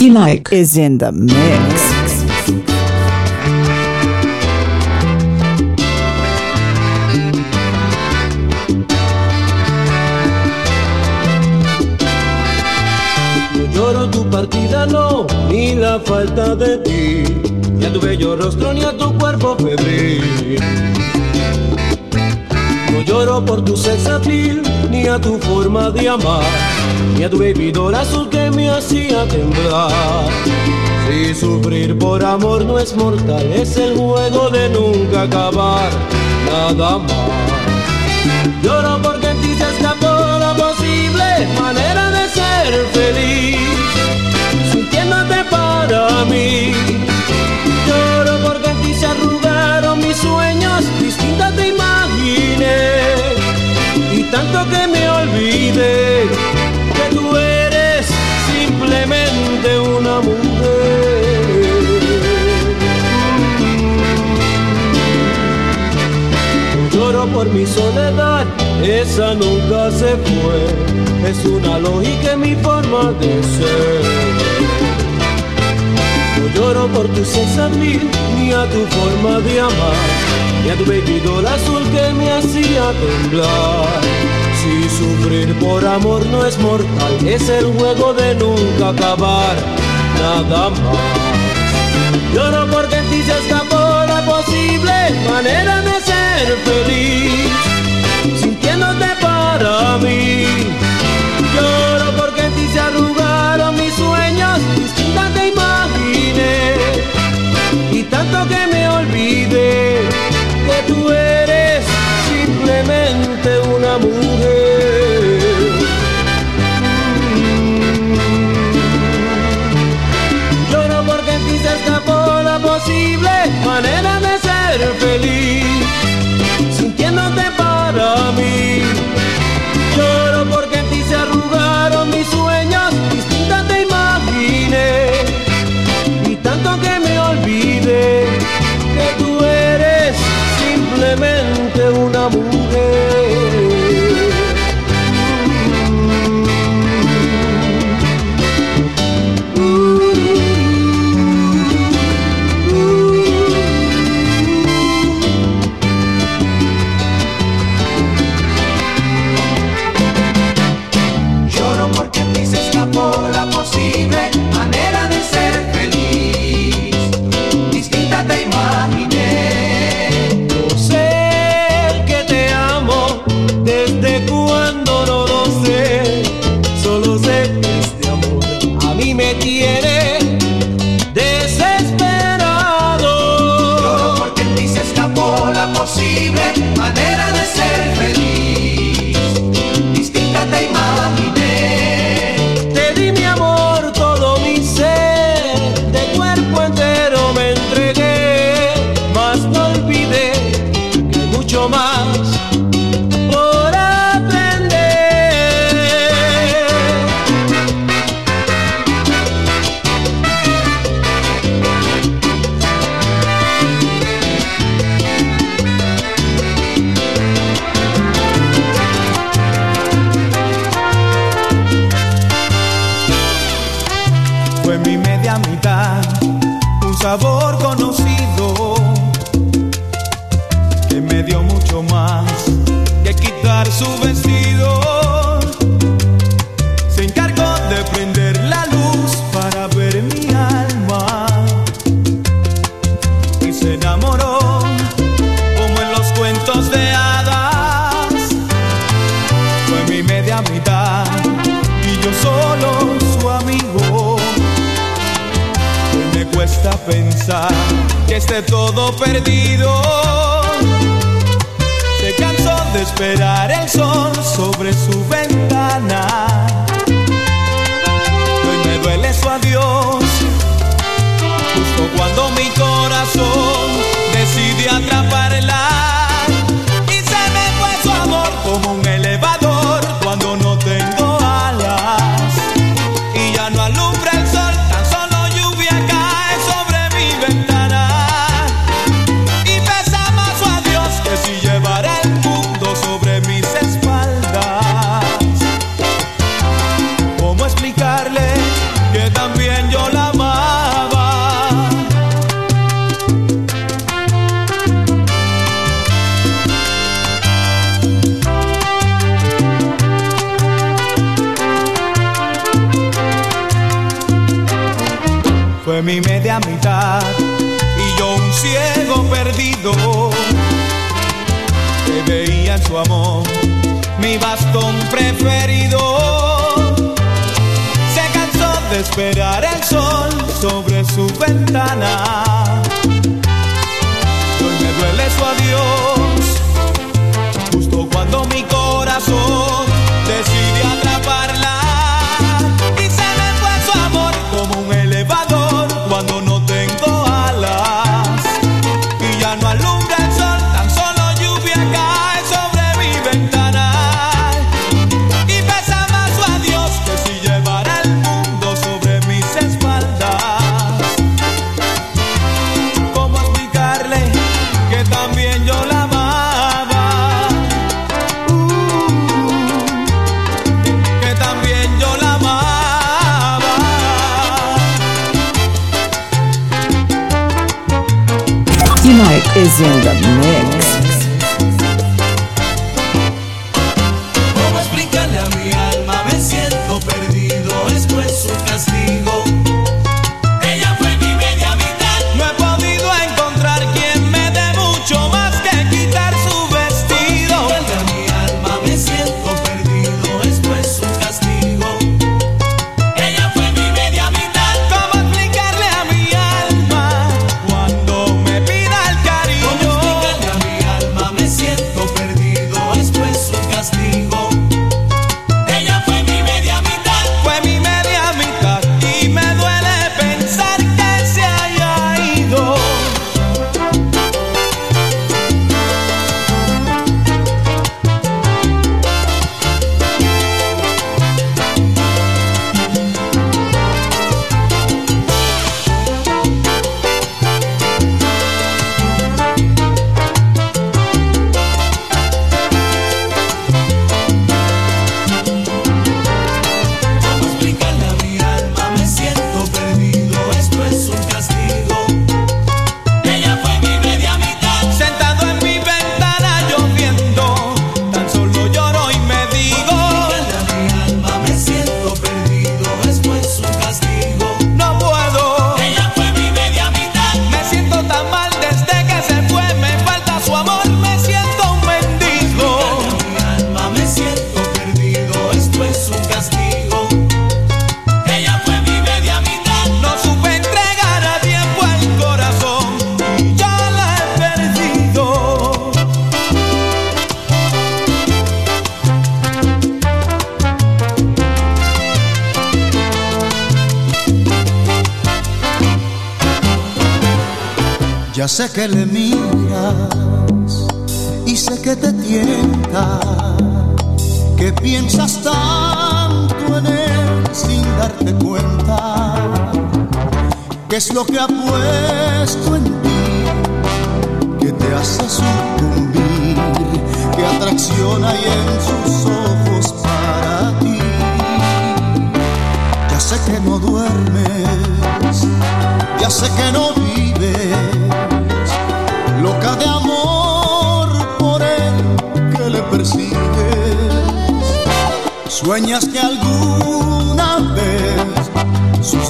you like is in the mix. lloro tu partida, no, ni la falta de ti, ni a tu bello rostro, ni a Por tu sex appeal, ni a tu forma de amar, ni a tu bebidor azul que me hacía temblar. Si sufrir por amor no es mortal, es el juego de nunca acabar, nada más. Lloro porque en ti se escapó la posible manera de ser feliz, sintiéndote para mí. Tanto que me olvidé que tú eres simplemente una mujer. Lloro por mi soledad, esa nunca se fue. Es una lógica en mi forma de ser. No lloro por tu sex appeal, ni a tu forma de amar, ni a tu bebidor azul que me hacía temblar. Si sufrir por amor no es mortal, es el juego de nunca acabar, nada más. Lloro porque en ti se escapó la posible manera de ser feliz, sintiéndote para mí. Lloro porque en ti se arrugaron mis sueños, distintas te imaginé, y tanto que me olvidé tú eres simplemente una mujer. Lloro porque en ti se escapó la posible manera de ser feliz, sintiéndote para mí.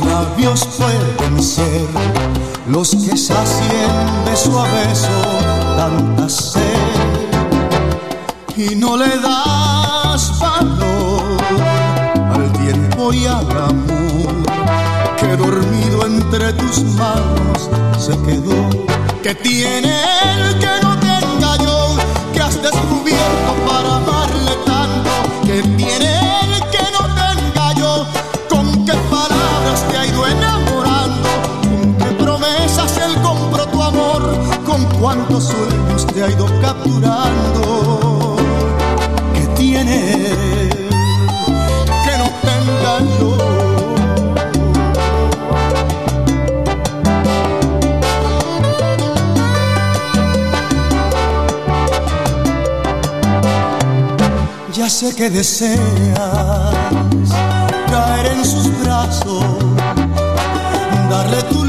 labios pueden ser los que sacien beso a beso tanta sed y no le das valor al tiempo y al amor que dormido entre tus manos se quedó que tiene el que no tenga yo? que has descubierto para amarle tanto que tiene cuántos sueños te ha ido capturando. Que tiene que no tenga yo. Ya sé que deseas caer en sus brazos, darle tu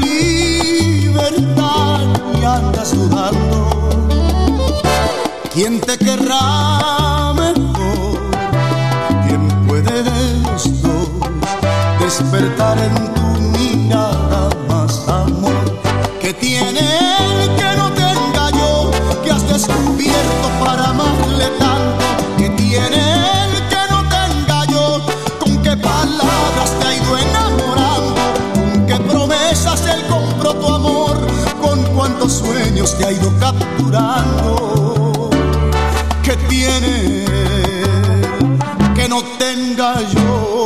¿Quién te querrá mejor? ¿Quién puede de los dos despertar en tu Te ha ido capturando. ¿Qué tiene que no tenga yo?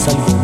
salvo.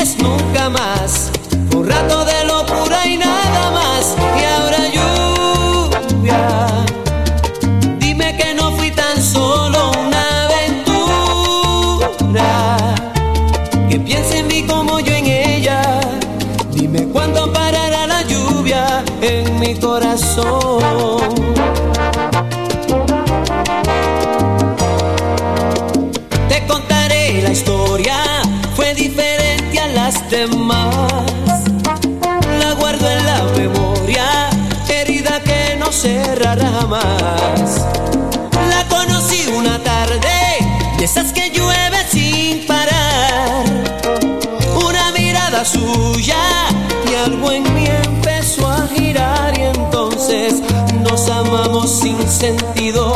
olvides nunca más. Un rato de esas que llueve sin parar. Una mirada suya y algo en mí empezó a girar y entonces nos amamos sin sentido.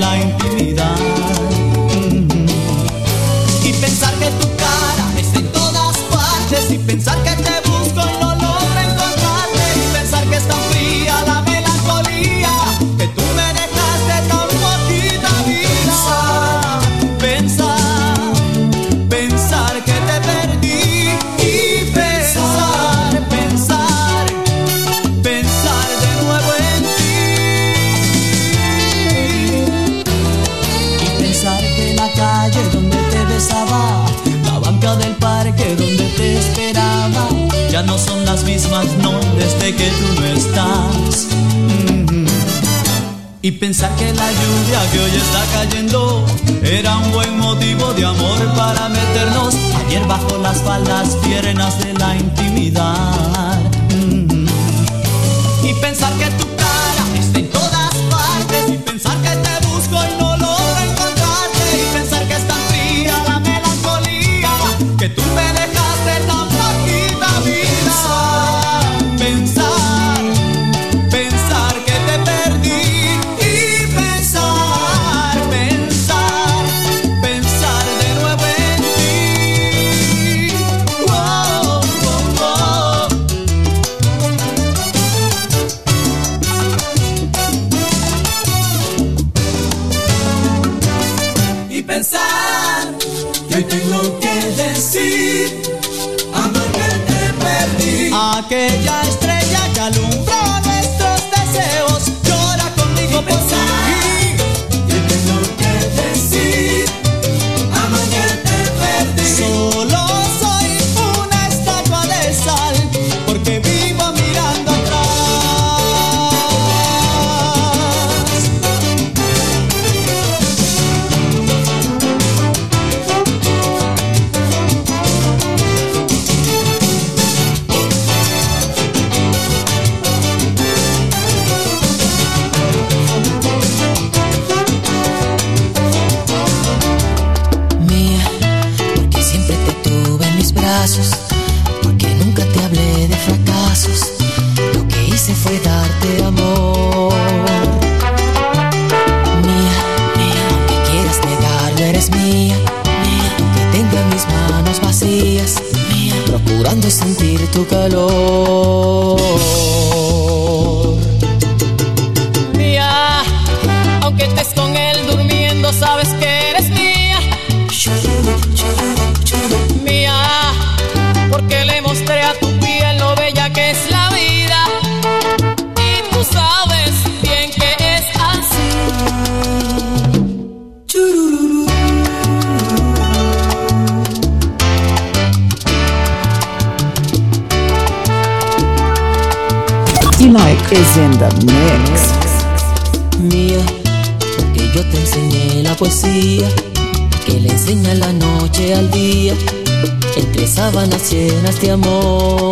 line. pensar que hoy tengo que decir amor que te perdí. Aquella amor.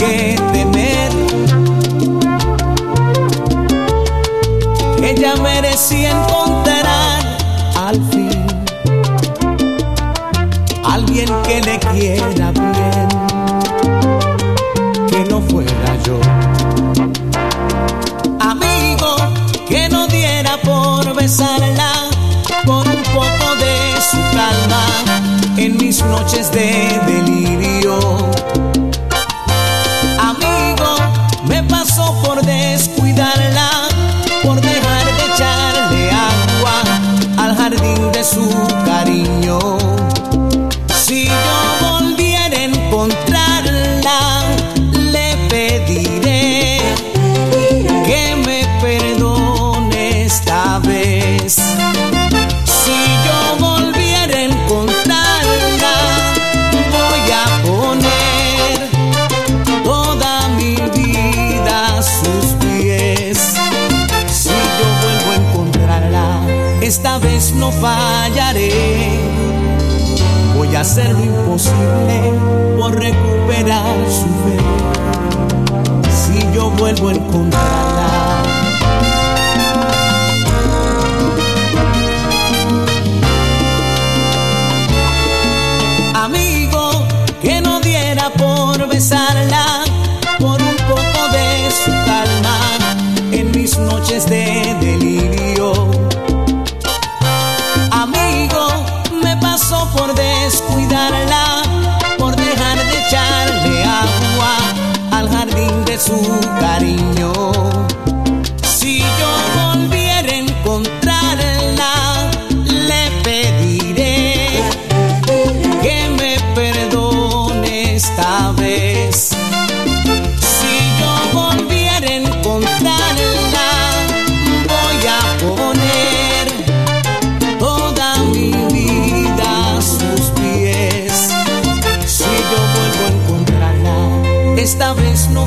que temer. Ella merecía encontrar al fin alguien que le quiera bien, que no fuera yo. Amigo, que no diera por besarla por un poco de su calma en mis noches de delirio hacer lo imposible por recuperar su fe. Si yo vuelvo a encontrar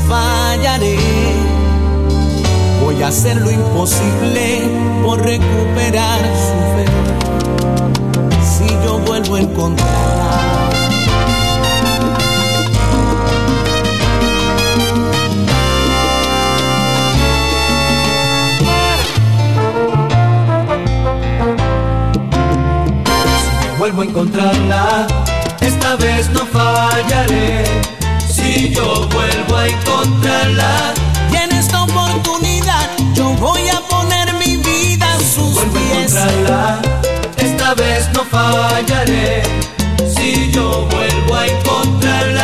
fallaré. Voy a hacer lo imposible por recuperar su fe. Si yo vuelvo a encontrar. Si Vuelvo a encontrarla, esta vez no fallaré si yo vuelvo a encontrarla. Y en esta oportunidad yo voy a poner mi vida a sus vuelvo. A encontrarla, esta vez no fallaré si yo vuelvo a encontrarla.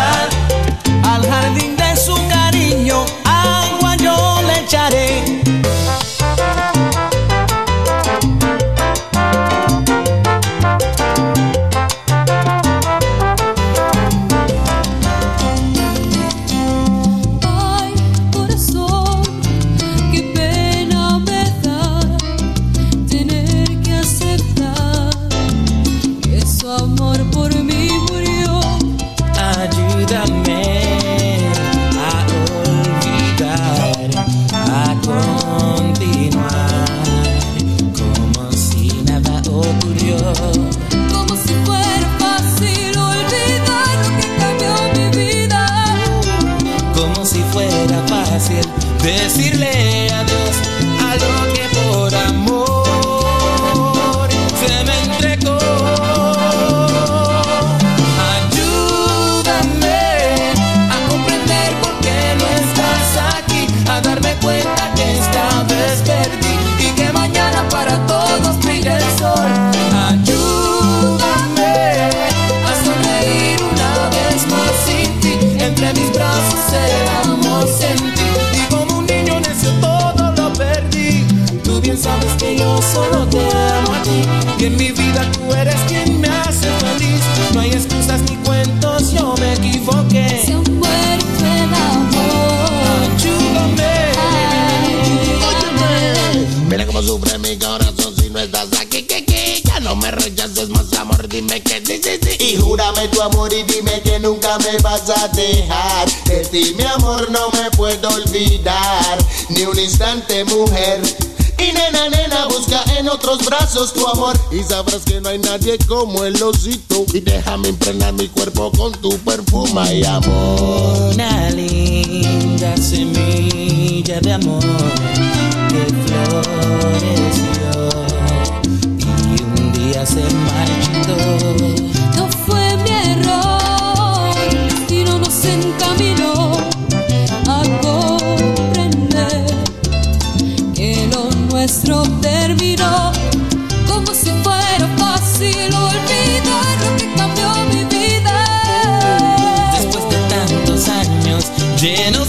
Tu amor y dime que nunca me vas a dejar. De ti, mi amor, no me puedo olvidar. Ni un instante, mujer. Y nena, nena, busca en otros brazos tu amor. Y sabrás que no hay nadie como el osito. Y déjame impregnar mi cuerpo con tu perfume y amor. Una linda semilla de amor que floreció y un día se marchitó. Nuestro terminó como si fuera fácil olvidar lo que cambió mi vida. Después de tantos años llenos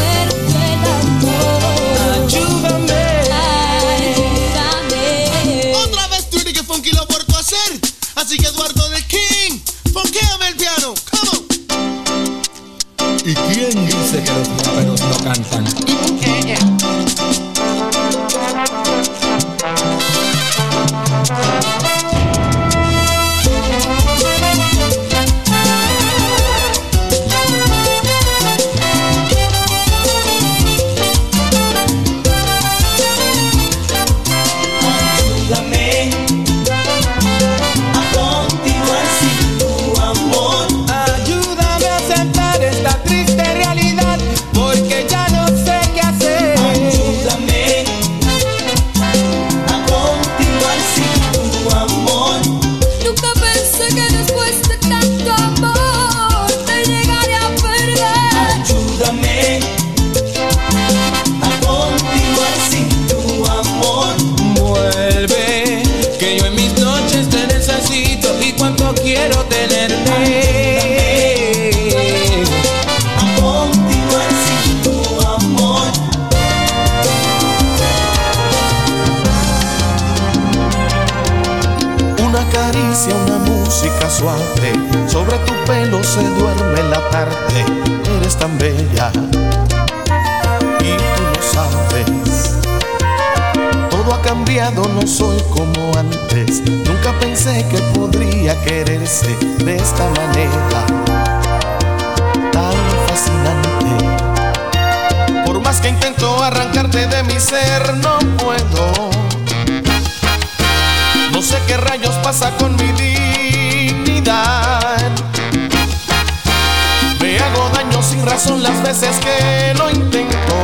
veces que lo intento.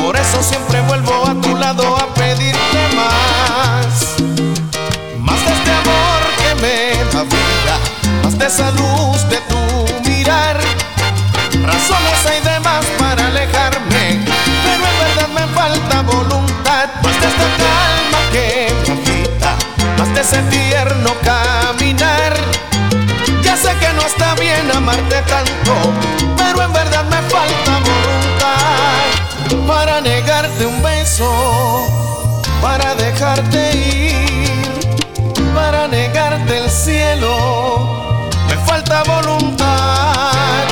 Por eso siempre vuelvo a tu lado a pedirte más. Más de este amor que me da vida. Más de esa luz de tu mirar. Razones hay de más para alejarme. Pero en verdad me falta voluntad. Más de esta calma que me agita. Más de ese tierno caminar. Voluntad.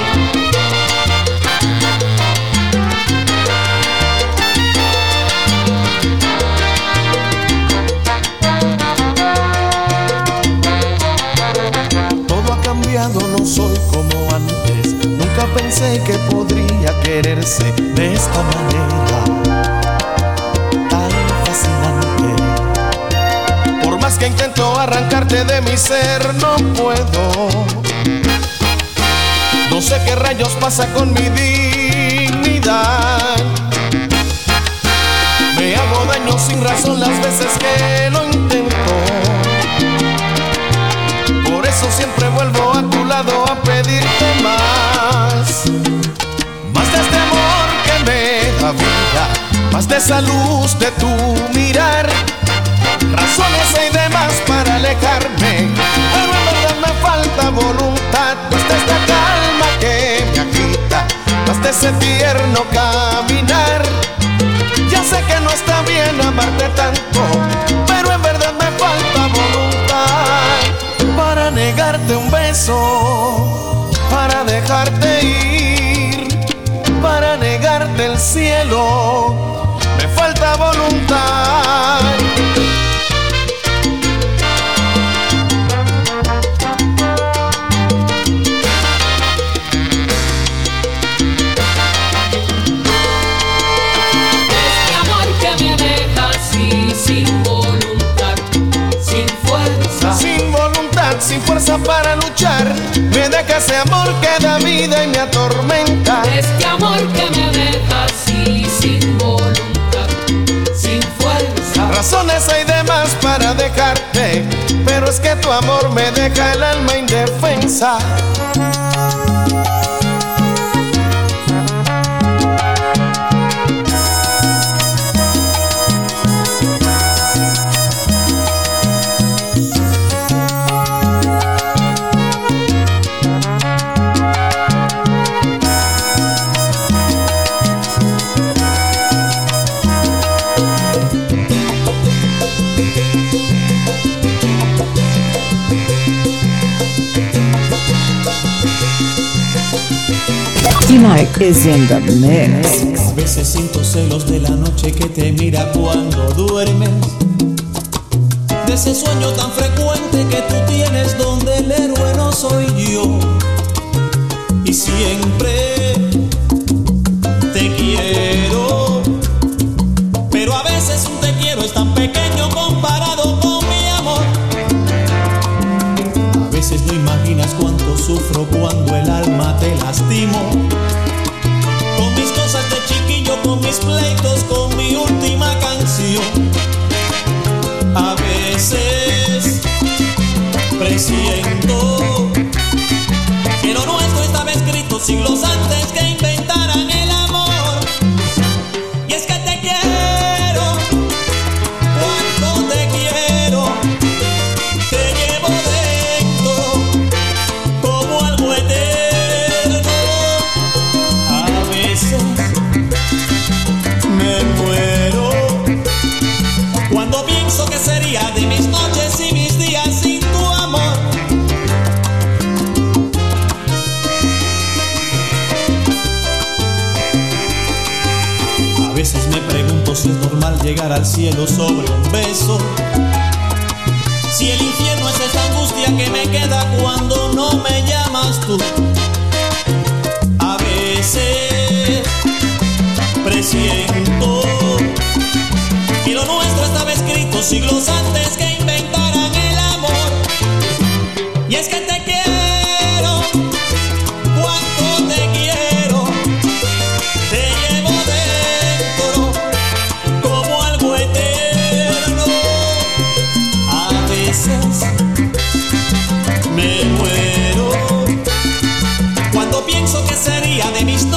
Todo ha cambiado, no soy como antes. Nunca pensé que podría quererse de esta manera. Tan fascinante. Por más que intento arrancarte de mi ser, no puedo. No sé qué rayos pasa con mi dignidad. Me hago daño sin razón las veces que lo intento. Por eso siempre vuelvo a tu lado a pedirte más. Más de este amor que me da vida, más de esa luz de tu mirar. Razones hay demás para alejarme, pero en verdad me falta voluntad, pues desde acá más de ese tierno caminar. Ya sé que no está bien amarte tanto, pero en verdad me falta voluntad para negarte un beso, para dejarte ir, para negarte el cielo. Me falta voluntad. Fuerza para luchar, me deja ese amor que da vida y me atormenta. Este amor que me deja así, sin voluntad, sin fuerza. Razones hay demás para dejarte, pero es que tu amor me deja el alma indefensa. Mike is in the mix. A veces siento celos de la noche que te mira cuando duermes. De ese sueño tan frecuente que tú tienes donde el héroe no soy yo. Al cielo sobre un beso. Si el infierno es esta angustia que me queda cuando no me llamas tú. A veces presiento que lo nuestro estaba escrito siglos antes que sería de mis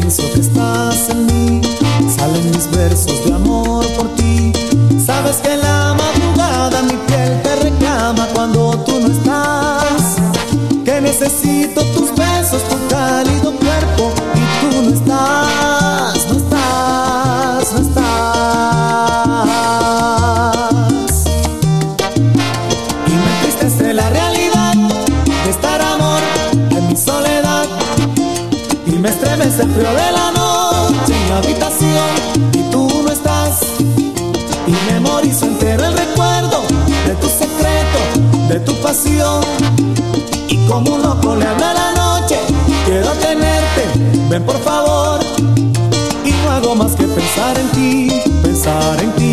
pienso que estás en mí, salen mis versos de amor. y como loco le habla la noche. Quiero tenerte, ven por favor. Y no hago más que pensar en ti, pensar en ti.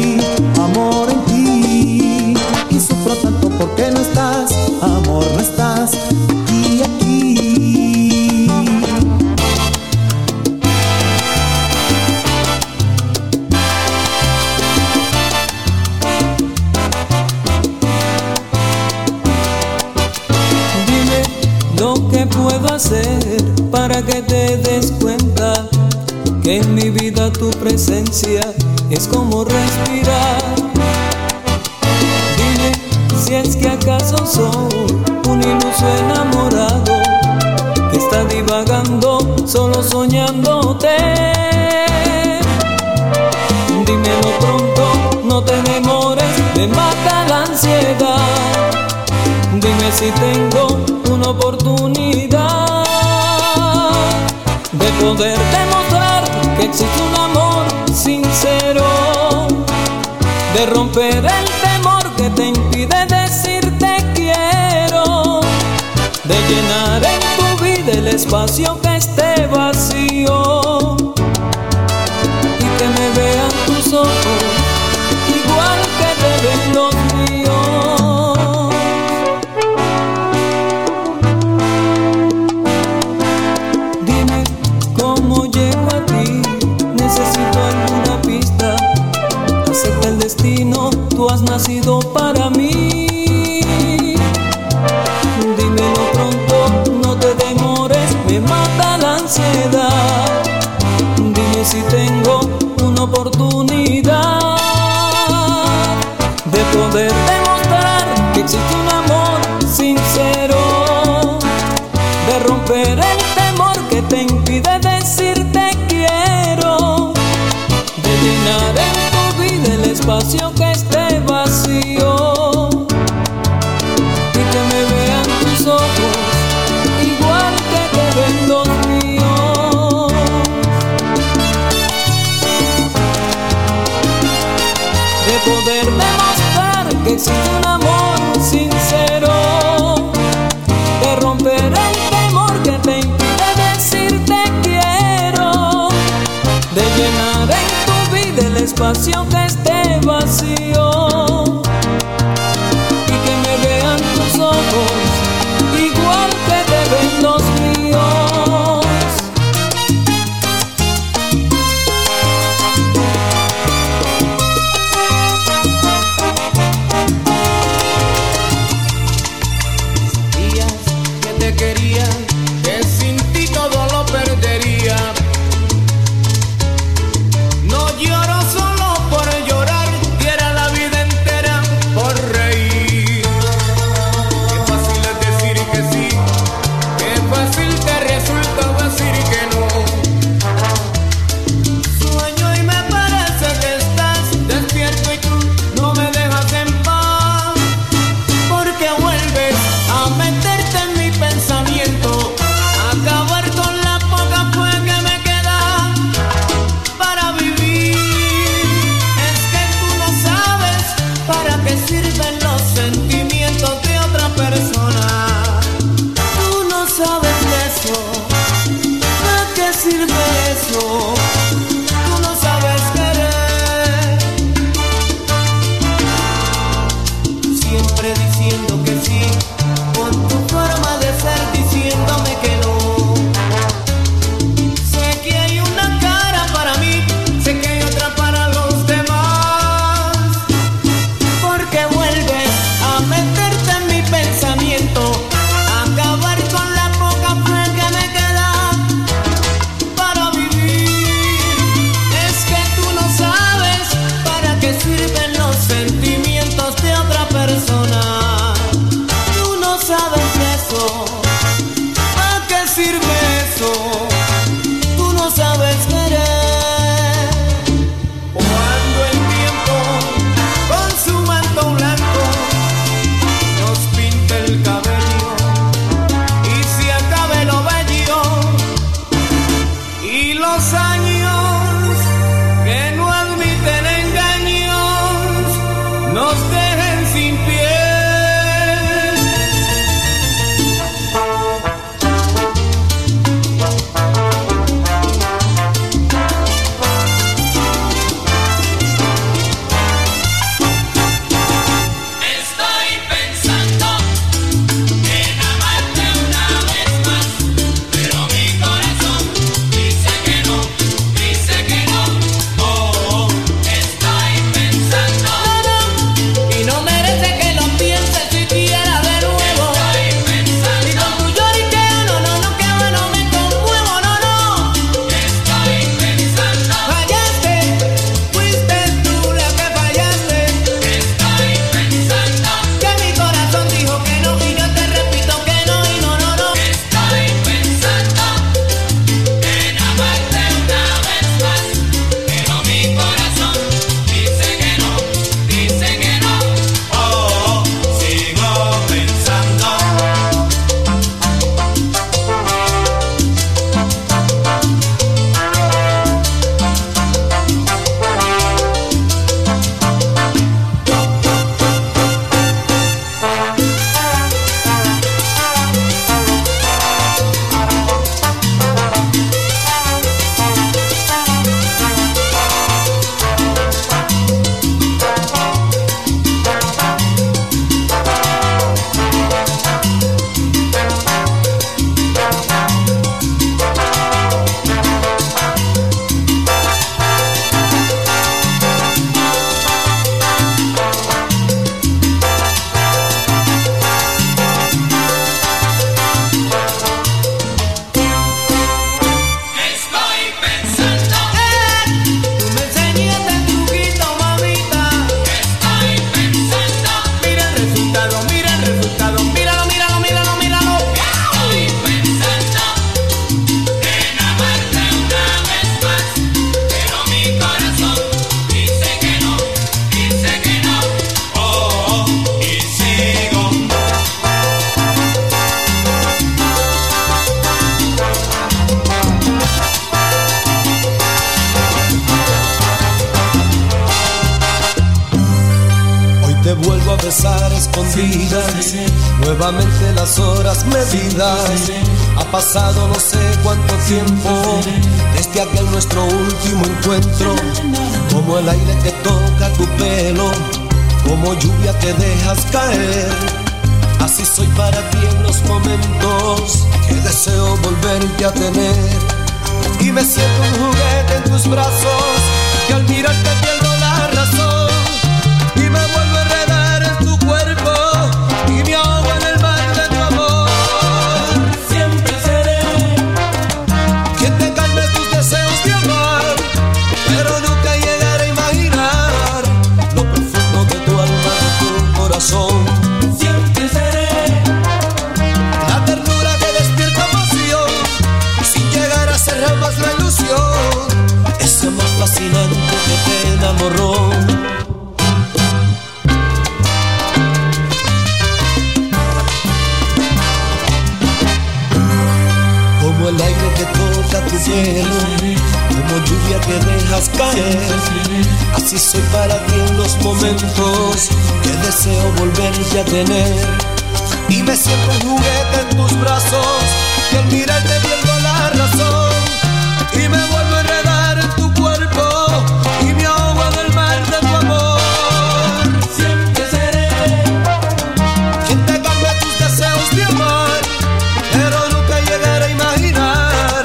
si tengo una oportunidad de poder demostrar que existe un amor sincero, de romper el temor que te impide decirte quiero, de llenar en tu vida el espacio que esté vacío y que me vean tus ojos. que deseo volverte a tener. Y me siento un juguete en tus brazos y al mirarte pierdo la razón. Y me vuelvo a enredar en tu cuerpo y me ahogo en el mar de tu amor. Siempre seré quien te cambia tus deseos de amar, pero nunca llegaré a imaginar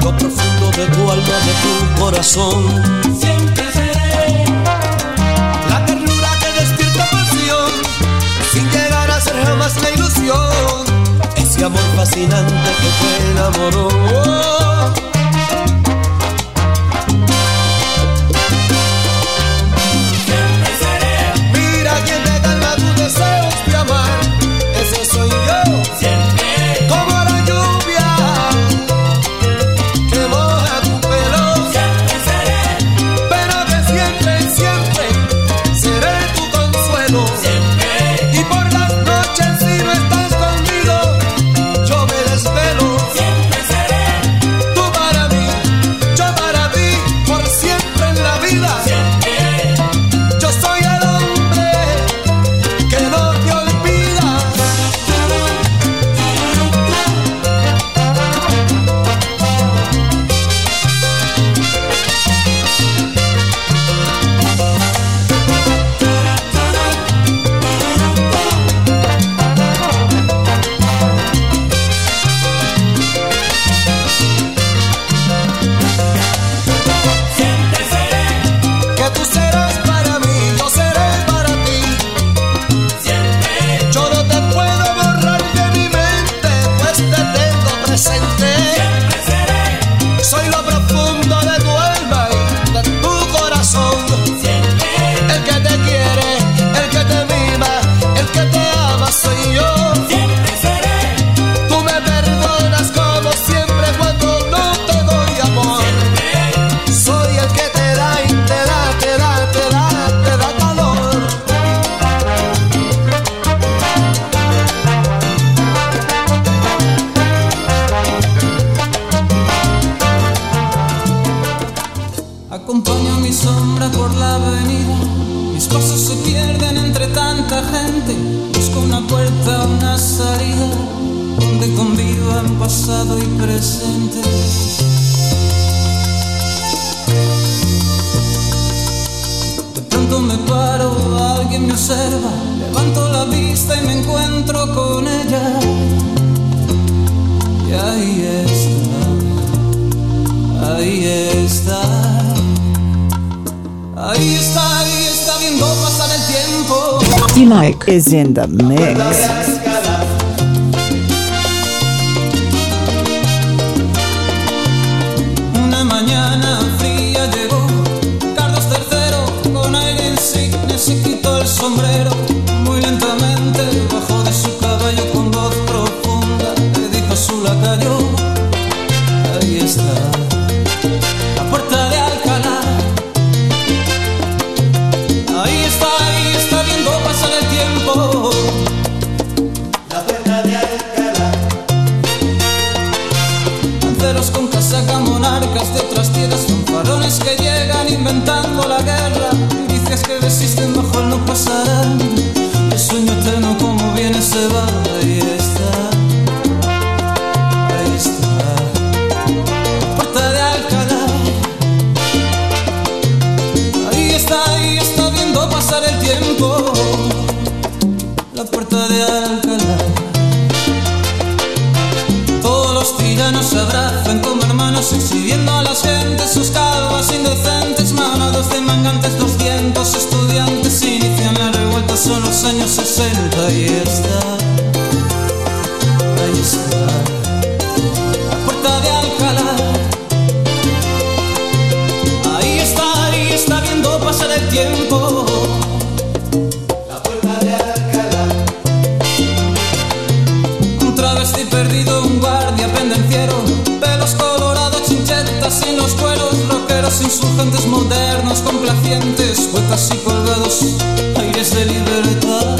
lo profundo de tu alma, de tu corazón más la ilusión, ese amor fascinante que te enamoró. in the mix. castellanos se abrazan como hermanos, exhibiendo a las gentes sus calvas indecentes, manados de mangantes, 200 estudiantes, inician la revuelta, son los años 60 y está, ahí está, la puerta de Alcalá. Ahí está, ahí está viendo pasar el tiempo guerreros insurgentes modernos, complacientes, poetas y colgados, aires de libertad.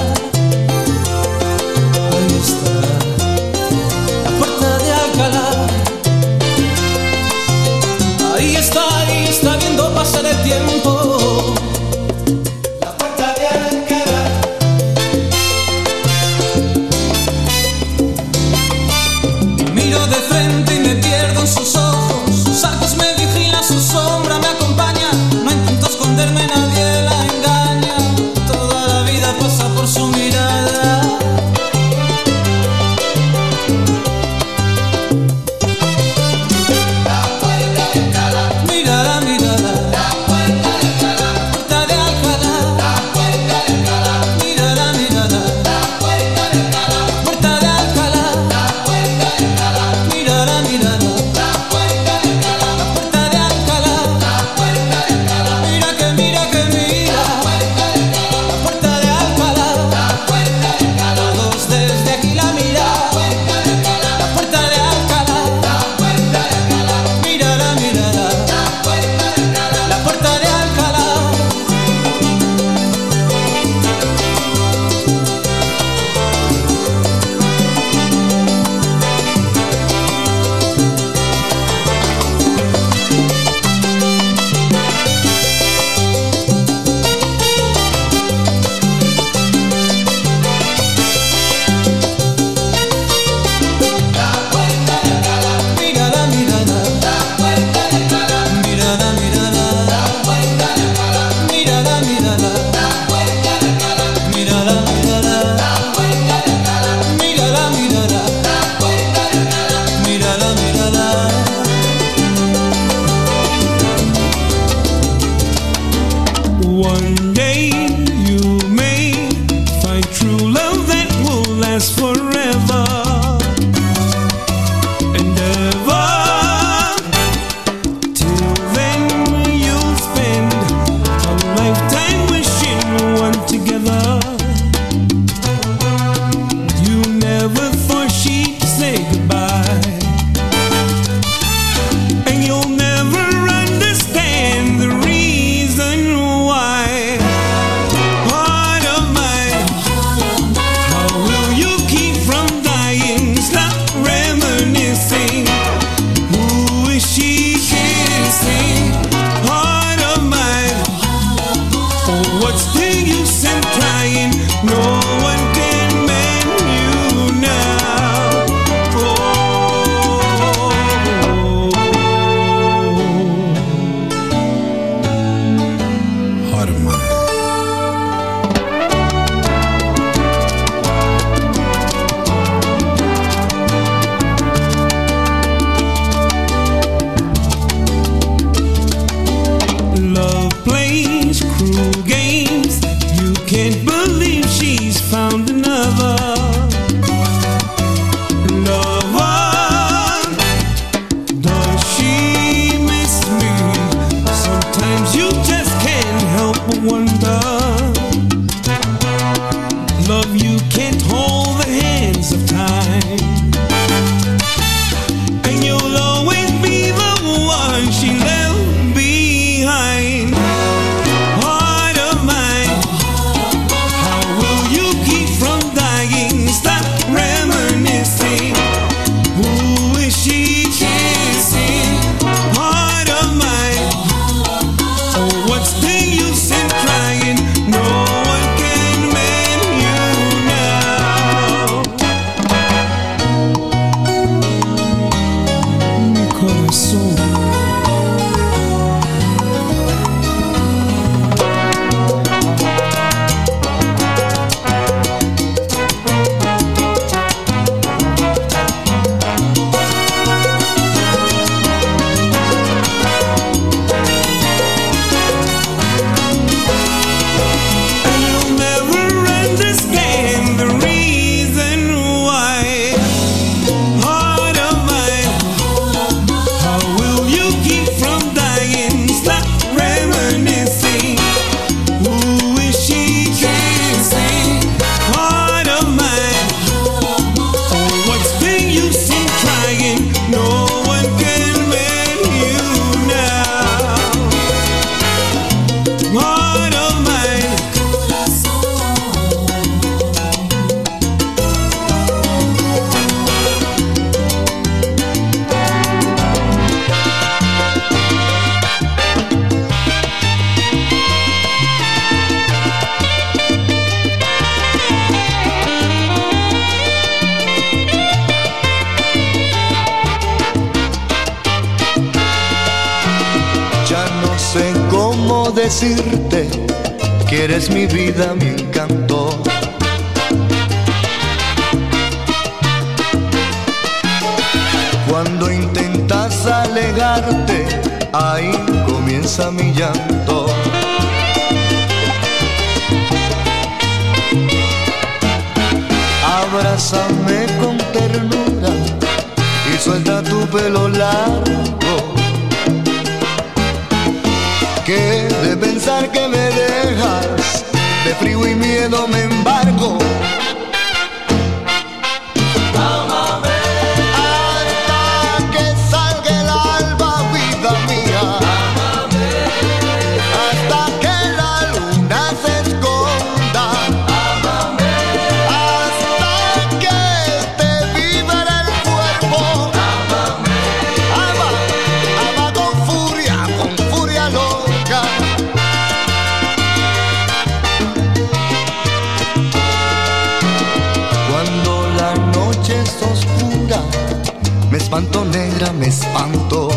espanto, negra, me espanto.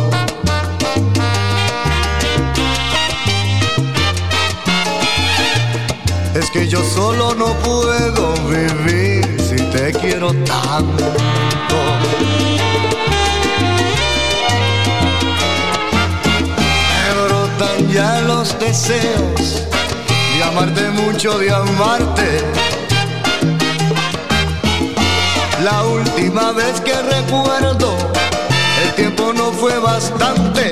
Es que yo solo no puedo vivir si te quiero tanto. Me brotan ya los deseos de amarte mucho, de amarte. La última vez que recuerdo tiempo no fue bastante.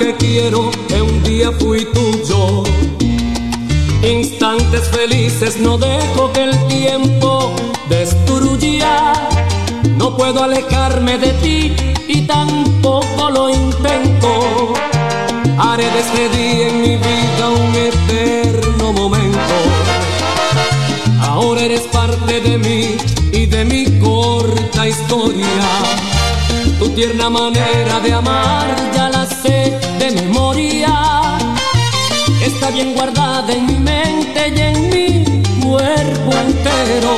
Aunque quiero que un día fui tuyo. Instantes felices no dejo que el tiempo destruya. No puedo alejarme de ti y tampoco lo intento. Haré de este día en mi vida un eterno momento. Ahora eres parte de mí y de mi corta historia. Tu tierna manera de amar ya la bien guardada en mi mente y en mi cuerpo entero.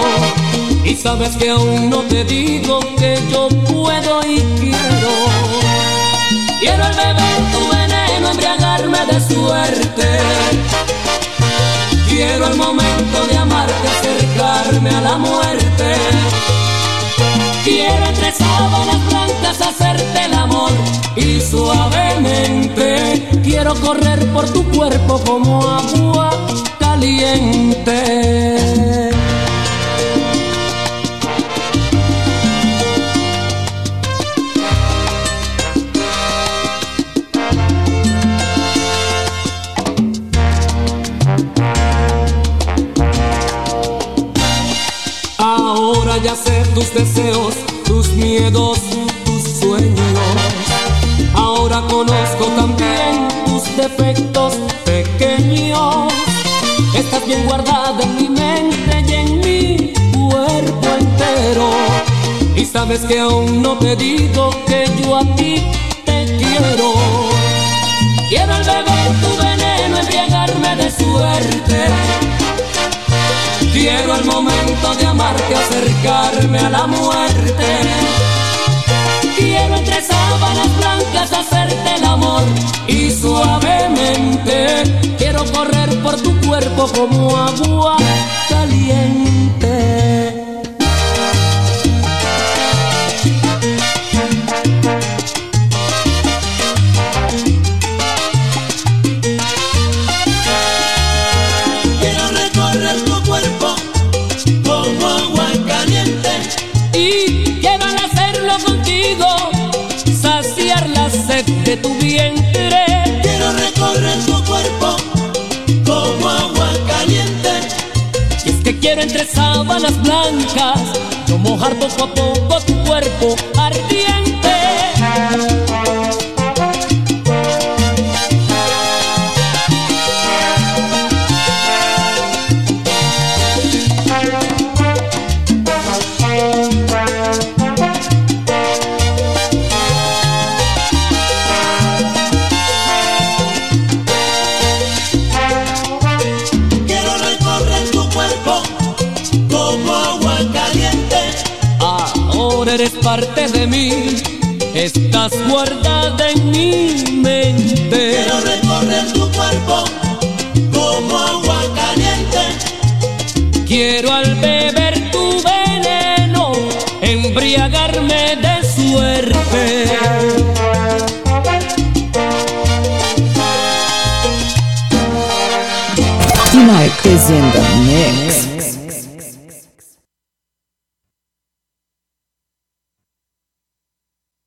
Y sabes que aún no te digo que yo puedo y quiero. Quiero al beber tu veneno, embriagarme de suerte. Quiero al momento de amarte acercarme a la muerte. Quiero entre sábanas blancas hacerte el amor y suavemente quiero correr por tu cuerpo como agua caliente. Ahora ya sé tus deseos, tus miedos, tus sueños. Ahora conozco también defectos pequeños. Estás bien guardada en mi mente y en mi cuerpo entero. Y sabes que aún no te digo que yo a ti te quiero. Quiero al beber tu veneno, embriagarme de suerte. Quiero al momento de amarte acercarme a la muerte. Quiero entre sábanas blancas hacerte el amor y suavemente quiero correr por tu cuerpo como agua caliente. Entre sábanas blancas yo mojar poco a poco estás guardada en mi mente. Quiero recorrer tu cuerpo como agua caliente. Quiero al beber tu veneno embriagarme de suerte. T-Mike is in the mix.